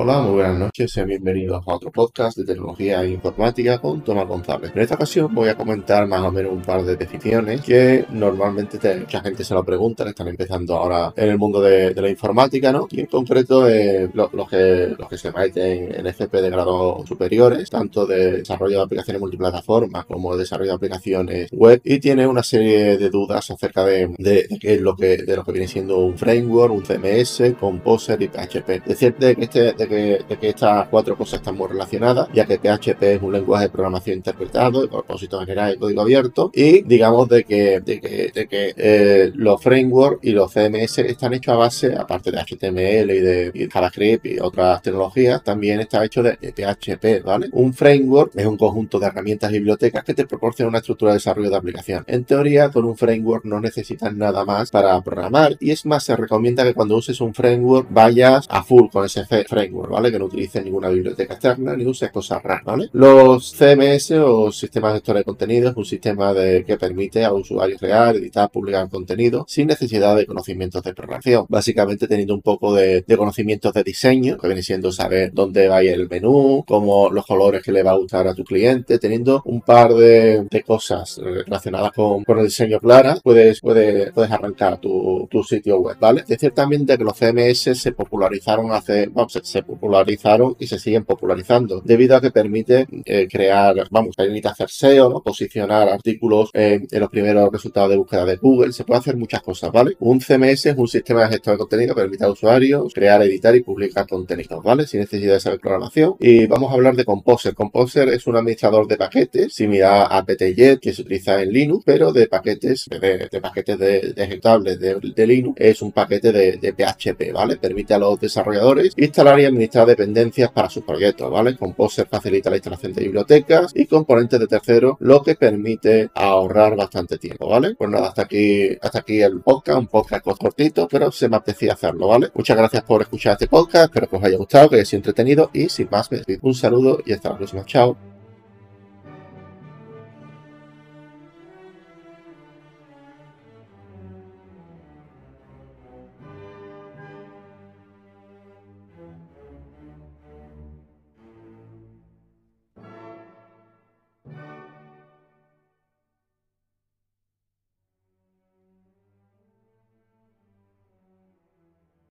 Hola, muy buenas noches y bienvenidos a otro podcast de tecnología e informática con Tomás González. En esta ocasión voy a comentar más o menos un par de definiciones que normalmente mucha gente se lo pregunta, están empezando ahora en el mundo de, la informática, ¿no? Y en concreto eh, los, que, los que se meten en FP de grado superiores, tanto de desarrollo de aplicaciones multiplataformas como de desarrollo de aplicaciones web, y tiene una serie de dudas acerca de, de, qué es lo que, de lo que viene siendo un framework, un CMS, Composer y PHP. Decir de que este de que estas cuatro cosas están muy relacionadas, ya que PHP es un lenguaje de programación interpretado, de propósito general y código abierto, y digamos de que, de que, de que eh, los frameworks y los CMS están hechos a base, aparte de HTML y de JavaScript y otras tecnologías, también está hecho de, PHP, ¿vale? Un framework es un conjunto de herramientas y bibliotecas que te proporciona una estructura de desarrollo de aplicación. En teoría, con un framework no necesitas nada más para programar y es más, se recomienda que cuando uses un framework vayas a full con ese framework Que no utilice ninguna biblioteca externa ni uses cosas raras, ¿vale? Los CMS o sistemas de gestión de contenido es un sistema de, que permite a usuarios crear, editar, publicar contenido sin necesidad de conocimientos de programación. Básicamente teniendo un poco de, conocimientos de diseño, que viene siendo saber dónde va el menú, cómo los colores que le va a gustar a tu cliente, teniendo un par de, cosas relacionadas con, el diseño clara, puedes, arrancar tu, sitio web, ¿vale? Decir también de que los CMS se popularizaron hace, vamos, se popularizaron y se siguen popularizando, debido a que permite eh, crear, vamos, permite hacer SEO, posicionar artículos en los primeros resultados de búsqueda de Google, se puede hacer muchas cosas, ¿vale? Un CMS es un sistema de gestión de contenido que permite a usuarios crear, editar y publicar contenidos, ¿vale? Sin necesidad de saber programación. Y vamos a hablar de Composer. Composer es un administrador de paquetes similar a PTJet que se utiliza en Linux, pero de paquetes, de, paquetes de, ejecutables de, Linux, es un paquete de, PHP, ¿vale? Permite a los desarrolladores instalar y administrar dependencias para sus proyectos, ¿vale? Composer facilita la instalación de bibliotecas y componentes de terceros, lo que permite ahorrar bastante tiempo, ¿vale? Pues nada, hasta aquí, hasta aquí el podcast, un podcast cortito, pero se me apetecía hacerlo, ¿vale? Muchas gracias por escuchar este podcast, espero que os haya gustado, que haya sido entretenido y sin más, me despido. Un saludo y hasta la próxima. Chao.